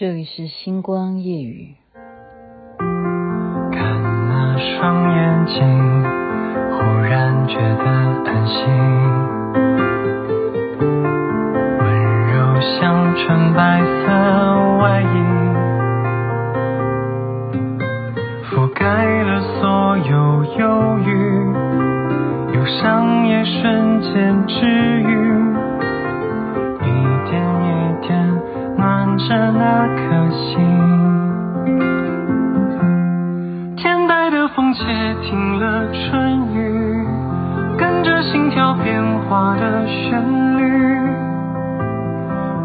这里是星光夜语。看那双眼睛，忽然觉得安心，温柔像纯白色外衣，覆盖了所有忧郁，忧伤也瞬间治愈。着那颗心，天白的风窃听了春雨，跟着心跳变化的旋律，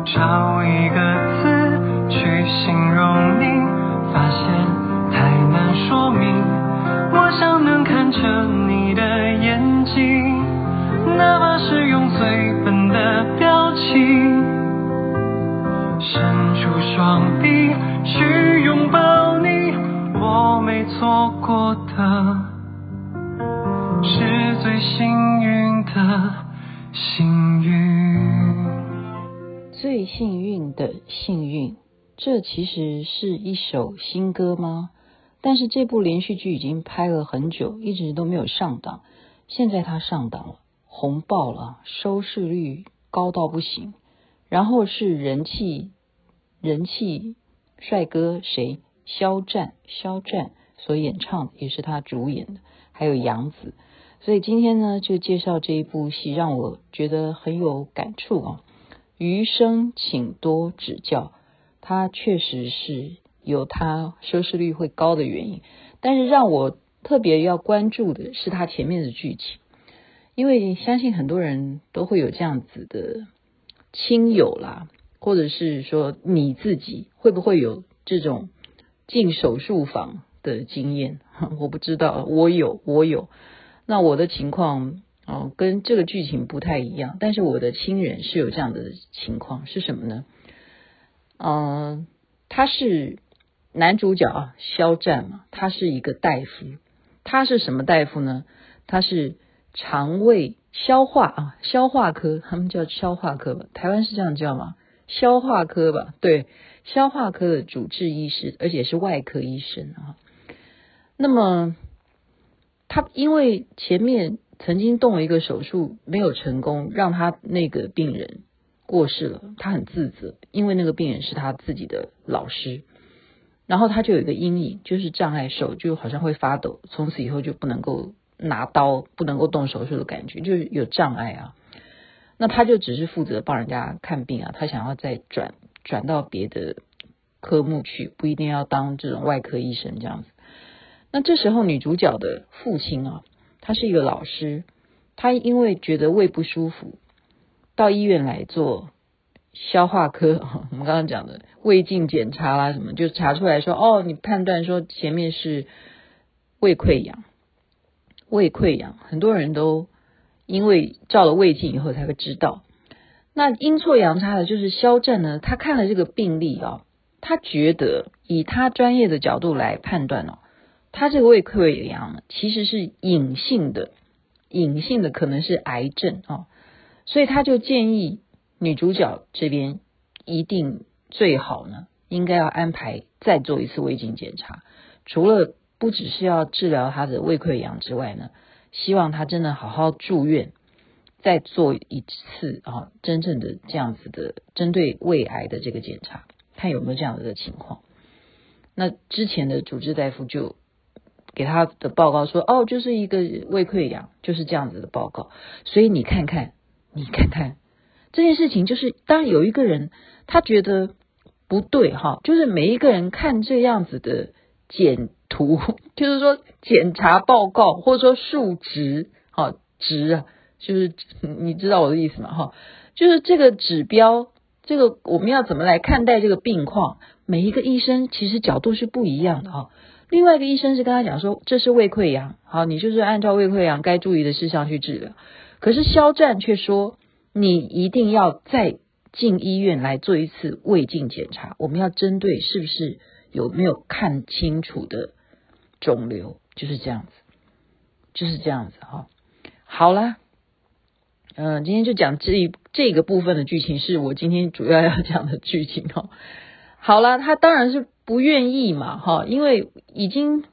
找一个字去形容你，发现太难说明。我想能看着双臂去拥抱你，我没错过的，是最幸运的幸运。最幸运的幸运，这其实是一首新歌吗？但是这部连续剧已经拍了很久，一直都没有上档，现在它上档了，红爆了，收视率高到不行。然后是人气人气帅哥谁？肖战，肖战所演唱的也是他主演的，还有杨紫。所以今天呢，就介绍这一部戏，让我觉得很有感触啊。余生请多指教，它确实是有它收视率会高的原因，但是让我特别要关注的是它前面的剧情，因为相信很多人都会有这样子的。亲友啦，或者是说你自己会不会有这种进手术房的经验？我不知道，我有，我有。那我的情况哦，跟这个剧情不太一样，但是我的亲人是有这样的情况，是什么呢？嗯、他是男主角啊，肖战嘛，他是一个大夫，他是什么大夫呢？他是肠胃。消化啊，消化科，他们叫消化科吧？台湾是这样叫吗？消化科吧，对，消化科的主治医师，而且是外科医生啊。那么他因为前面曾经动了一个手术没有成功，让他那个病人过世了，他很自责，因为那个病人是他自己的老师，然后他就有一个阴影，就是障碍手就好像会发抖，从此以后就不能够。拿刀不能够动手术的感觉，就是有障碍啊。那他就只是负责帮人家看病啊，他想要再转转到别的科目去，不一定要当这种外科医生这样子。那这时候女主角的父亲啊，他是一个老师，他因为觉得胃不舒服，到医院来做消化科，我们刚刚讲的胃镜检查啦什么，就查出来说，哦，你判断说前面是胃溃疡。胃溃疡，很多人都因为照了胃镜以后才会知道。那阴错阳差的就是肖战呢，他看了这个病例啊，他觉得以他专业的角度来判断哦，他这个胃溃疡其实是隐性的，隐性的可能是癌症啊，所以他就建议女主角这边一定最好呢，应该要安排再做一次胃镜检查，除了。不只是要治疗他的胃溃疡之外呢，希望他真的好好住院，再做一次啊，真正的这样子的针对胃癌的这个检查，看有没有这样子的情况。那之前的主治大夫就给他的报告说，哦，就是一个胃溃疡，就是这样子的报告。所以你看看，你看看这件事情，就是当有一个人他觉得不对哈，就是每一个人看这样子的检。图 就是说检查报告或者说数值，好值啊，就是你知道我的意思吗？哈，就是这个指标，这个我们要怎么来看待这个病况？每一个医生其实角度是不一样的哈。另外一个医生是跟他讲说，这是胃溃疡，好，你就是按照胃溃疡该注意的事项去治疗。可是肖战却说，你一定要再进医院来做一次胃镜检查，我们要针对是不是有没有看清楚的。肿瘤就是这样子，就是这样子哈。好了，嗯，今天就讲这一这个部分的剧情，是我今天主要要讲的剧情哦。好了，他当然是不愿意嘛，哈，因为已经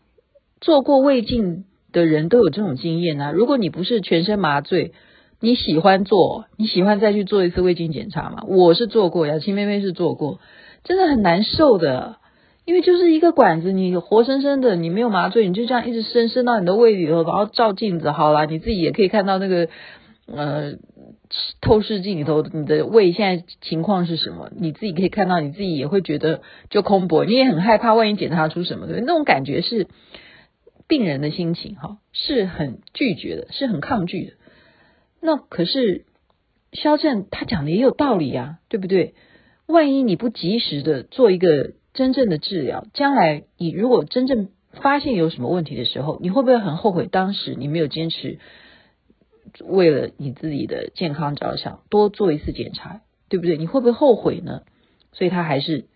做过胃镜的人都有这种经验啊。如果你不是全身麻醉，你喜欢做，你喜欢再去做一次胃镜检查吗？我是做过，雅琪妹妹是做过，真的很难受的，因为就是一个管子，你活生生的，你没有麻醉，你就这样一直伸伸到你的胃里头，然后照镜子，好了，你自己也可以看到那个呃。透视镜里头，你的胃现在情况是什么？你自己可以看到，你自己也会觉得就空薄，你也很害怕，万一检查出什么的，那种感觉是病人的心情哈，是很拒绝的，是很抗拒的。那可是肖战他讲的也有道理啊，对不对？万一你不及时的做一个真正的治疗，将来你如果真正发现有什么问题的时候，你会不会很后悔当时你没有坚持？为了你自己的健康着想，多做一次检查，对不对？你会不会后悔呢？所以他还是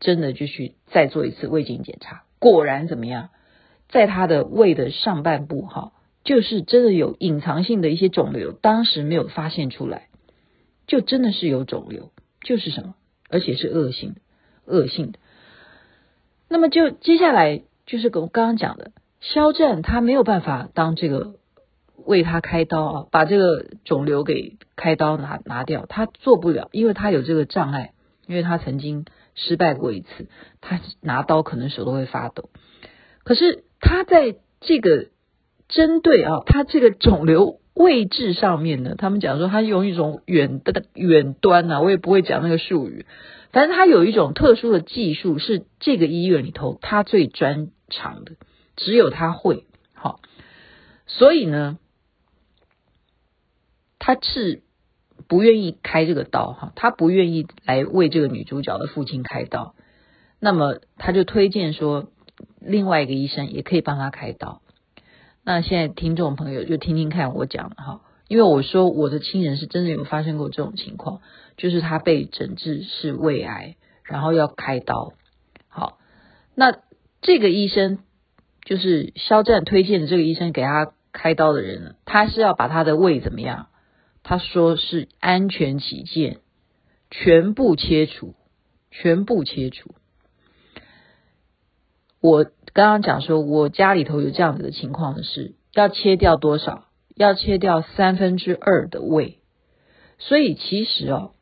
真的就去再做一次胃镜检查。果然怎么样？在他的胃的上半部，哈，就是真的有隐藏性的一些肿瘤，当时没有发现出来，就真的是有肿瘤，就是什么？而且是恶性的，恶性的。那么就接下来就是跟我刚刚讲的，肖战他没有办法当这个。为他开刀啊，把这个肿瘤给开刀拿拿掉，他做不了，因为他有这个障碍，因为他曾经失败过一次，他拿刀可能手都会发抖。可是他在这个针对啊，他这个肿瘤位置上面呢，他们讲说他用一种远的远端啊，我也不会讲那个术语，但是他有一种特殊的技术，是这个医院里头他最专长的，只有他会。好，所以呢。他是不愿意开这个刀哈，他不愿意来为这个女主角的父亲开刀，那么他就推荐说另外一个医生也可以帮他开刀。那现在听众朋友就听听看我讲的哈，因为我说我的亲人是真的有发生过这种情况，就是他被诊治是胃癌，然后要开刀。好，那这个医生就是肖战推荐的这个医生给他开刀的人呢，他是要把他的胃怎么样？他说是安全起见，全部切除，全部切除。我刚刚讲说，我家里头有这样子的情况的是，要切掉多少？要切掉三分之二的胃。所以其实哦，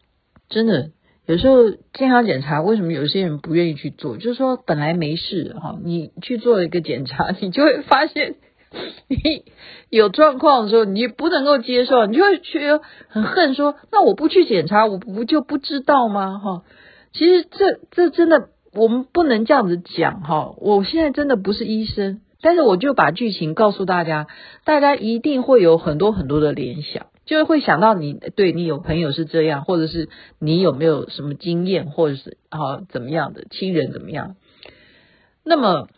真的有时候健康检查，为什么有些人不愿意去做？就是说本来没事哈，你去做一个检查，你就会发现。你有状况的时候，你不能够接受，你就会觉得很恨，说那我不去检查，我不就不知道吗？哈，其实这这真的我们不能这样子讲哈。我现在真的不是医生，但是我就把剧情告诉大家，大家一定会有很多很多的联想，就会想到你对你有朋友是这样，或者是你有没有什么经验，或者是啊怎么样的亲人怎么样，那么。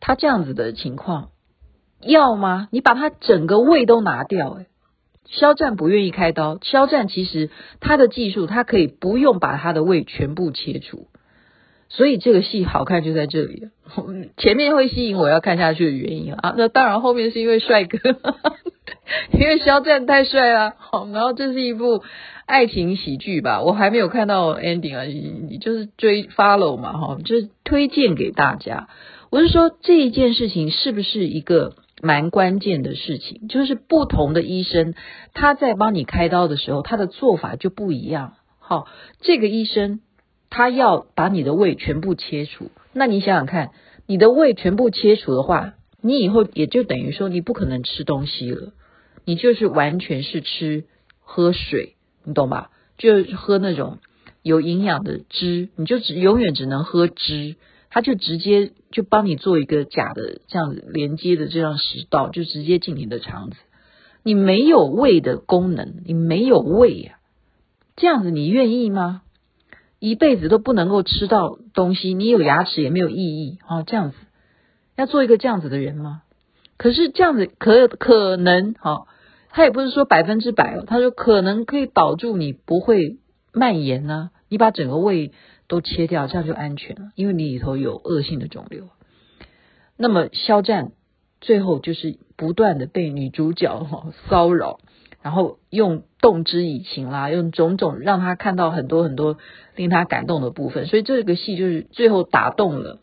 他这样子的情况要吗？你把他整个胃都拿掉，欸，诶，肖战不愿意开刀。肖战其实他的技术，他可以不用把他的胃全部切除，所以这个戏好看就在这里。前面会吸引我要看下去的原因啊，那当然后面是因为帅哥，因为肖战太帅了。好，然后这是一部爱情喜剧吧？我还没有看到 ending 啊，你就是追 follow 嘛，哈，就是推荐给大家。我是说，这一件事情是不是一个蛮关键的事情？就是不同的医生，他在帮你开刀的时候，他的做法就不一样。好，这个医生他要把你的胃全部切除，那你想想看，你的胃全部切除的话，你以后也就等于说你不可能吃东西了，你就是完全是吃喝水，你懂吧？就喝那种有营养的汁，你就只永远只能喝汁。他就直接就帮你做一个假的这样连接的这样食道，就直接进你的肠子。你没有胃的功能，你没有胃呀，这样子你愿意吗？一辈子都不能够吃到东西，你有牙齿也没有意义啊！这样子要做一个这样子的人吗？可是这样子可可能哈，他也不是说百分之百哦，他说可能可以保住你不会蔓延呢。你把整个胃。都切掉，这样就安全了，因为你里头有恶性的肿瘤。那么肖战最后就是不断的被女主角哈骚扰，然后用动之以情啦，用种种让他看到很多很多令他感动的部分，所以这个戏就是最后打动了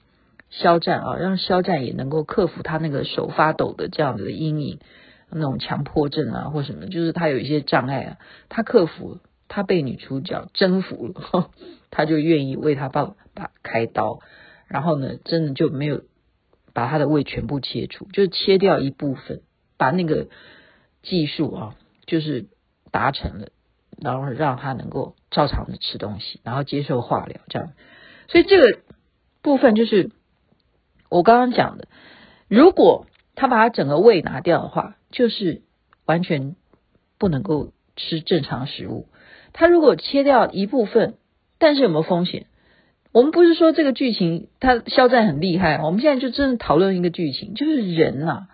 肖战啊，让肖战也能够克服他那个手发抖的这样子的阴影，那种强迫症啊或什么，就是他有一些障碍啊，他克服，他被女主角征服了，他就愿意为他爸爸开刀，然后呢，真的就没有把他的胃全部切除，就是切掉一部分，把那个技术啊。就是达成了，然后让他能够照常的吃东西，然后接受化疗，这样。所以这个部分就是我刚刚讲的，如果他把他整个胃拿掉的话，就是完全不能够吃正常食物。他如果切掉一部分，但是有没有风险？我们不是说这个剧情他肖战很厉害，我们现在就真的讨论一个剧情，就是人啊，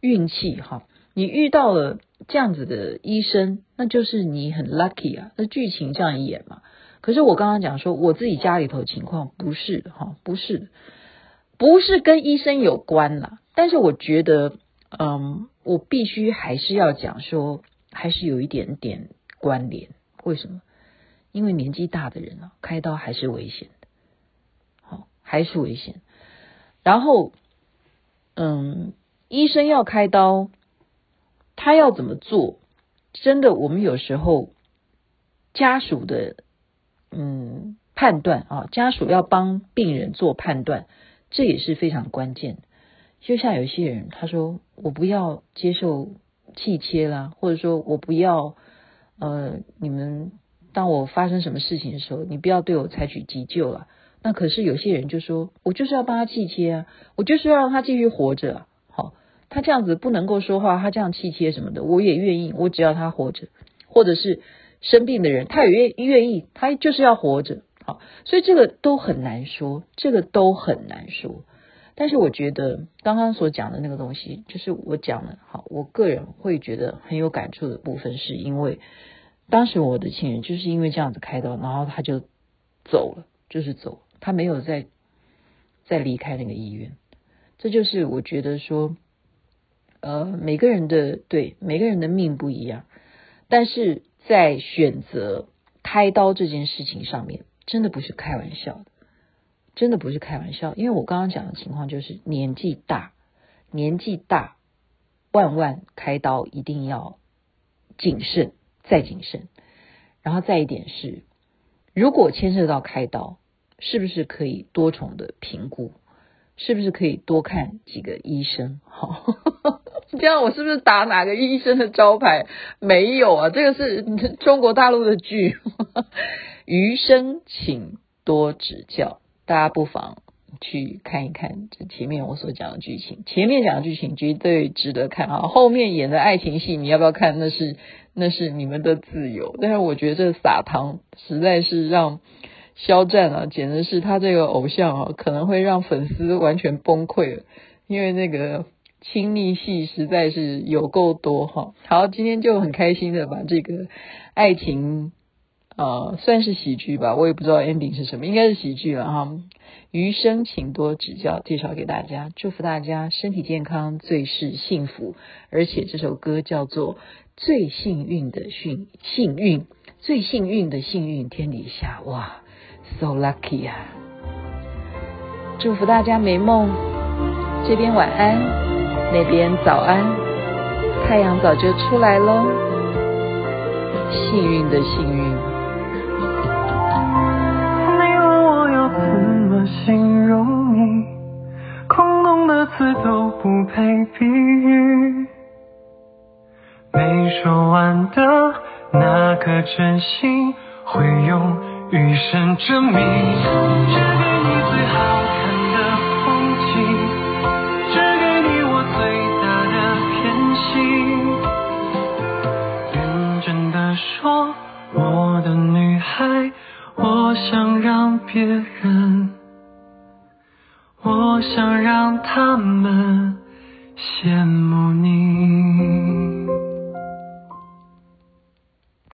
运气哈，你遇到了。这样子的医生，那就是你很 lucky 啊。那剧情这样演嘛。可是我刚刚讲说，我自己家里头情况不是哈，不是，不是跟医生有关啦。但是我觉得，嗯，我必须还是要讲说，还是有一点点关联。为什么？因为年纪大的人啊，开刀还是危险的，好，还是危险。然后，嗯，医生要开刀。他要怎么做？真的，我们有时候家属的嗯判断啊，家属要帮病人做判断，这也是非常关键。就像有些人他说我不要接受气切啦，或者说我不要呃，你们当我发生什么事情的时候，你不要对我采取急救了。那可是有些人就说我就是要帮他气切啊，我就是要让他继续活着。他这样子不能够说话，他这样气切什么的，我也愿意。我只要他活着，或者是生病的人，他也愿愿意，他就是要活着。好，所以这个都很难说，这个都很难说。但是我觉得刚刚所讲的那个东西，就是我讲的，好，我个人会觉得很有感触的部分，是因为当时我的亲人就是因为这样子开刀，然后他就走了，就是走，他没有再再离开那个医院。这就是我觉得说。呃，每个人的对每个人的命不一样，但是在选择开刀这件事情上面，真的不是开玩笑的，真的不是开玩笑。因为我刚刚讲的情况就是年纪大，年纪大，万万开刀一定要谨慎再谨慎。然后再一点是，如果牵涉到开刀，是不是可以多重的评估？是不是可以多看几个医生？好。这样我是不是打哪个医生的招牌？没有啊，这个是 中国大陆的剧，余生请多指教。大家不妨去看一看这前面我所讲的剧情。前面讲的剧情绝对值得看啊，后面演的爱情戏你要不要看？那是那是你们的自由。但是我觉得这撒糖实在是让肖战啊，简直是他这个偶像啊，可能会让粉丝完全崩溃了，因为那个。亲密戏实在是有够多哈，好，今天就很开心的把这个爱情，呃，算是喜剧吧，我也不知道 ending 是什么，应该是喜剧了哈。余生请多指教，介绍给大家，祝福大家身体健康，最是幸福。而且这首歌叫做《最幸运的幸幸运》，最幸运的幸运，天底下哇，so lucky 啊！祝福大家美梦，这边晚安。那边早安，太阳早就出来喽。幸运的幸运。你问我要怎么形容你，空洞的词都不配比喻。没说完的那颗真心，会用余生证明。只给你最好看的风景。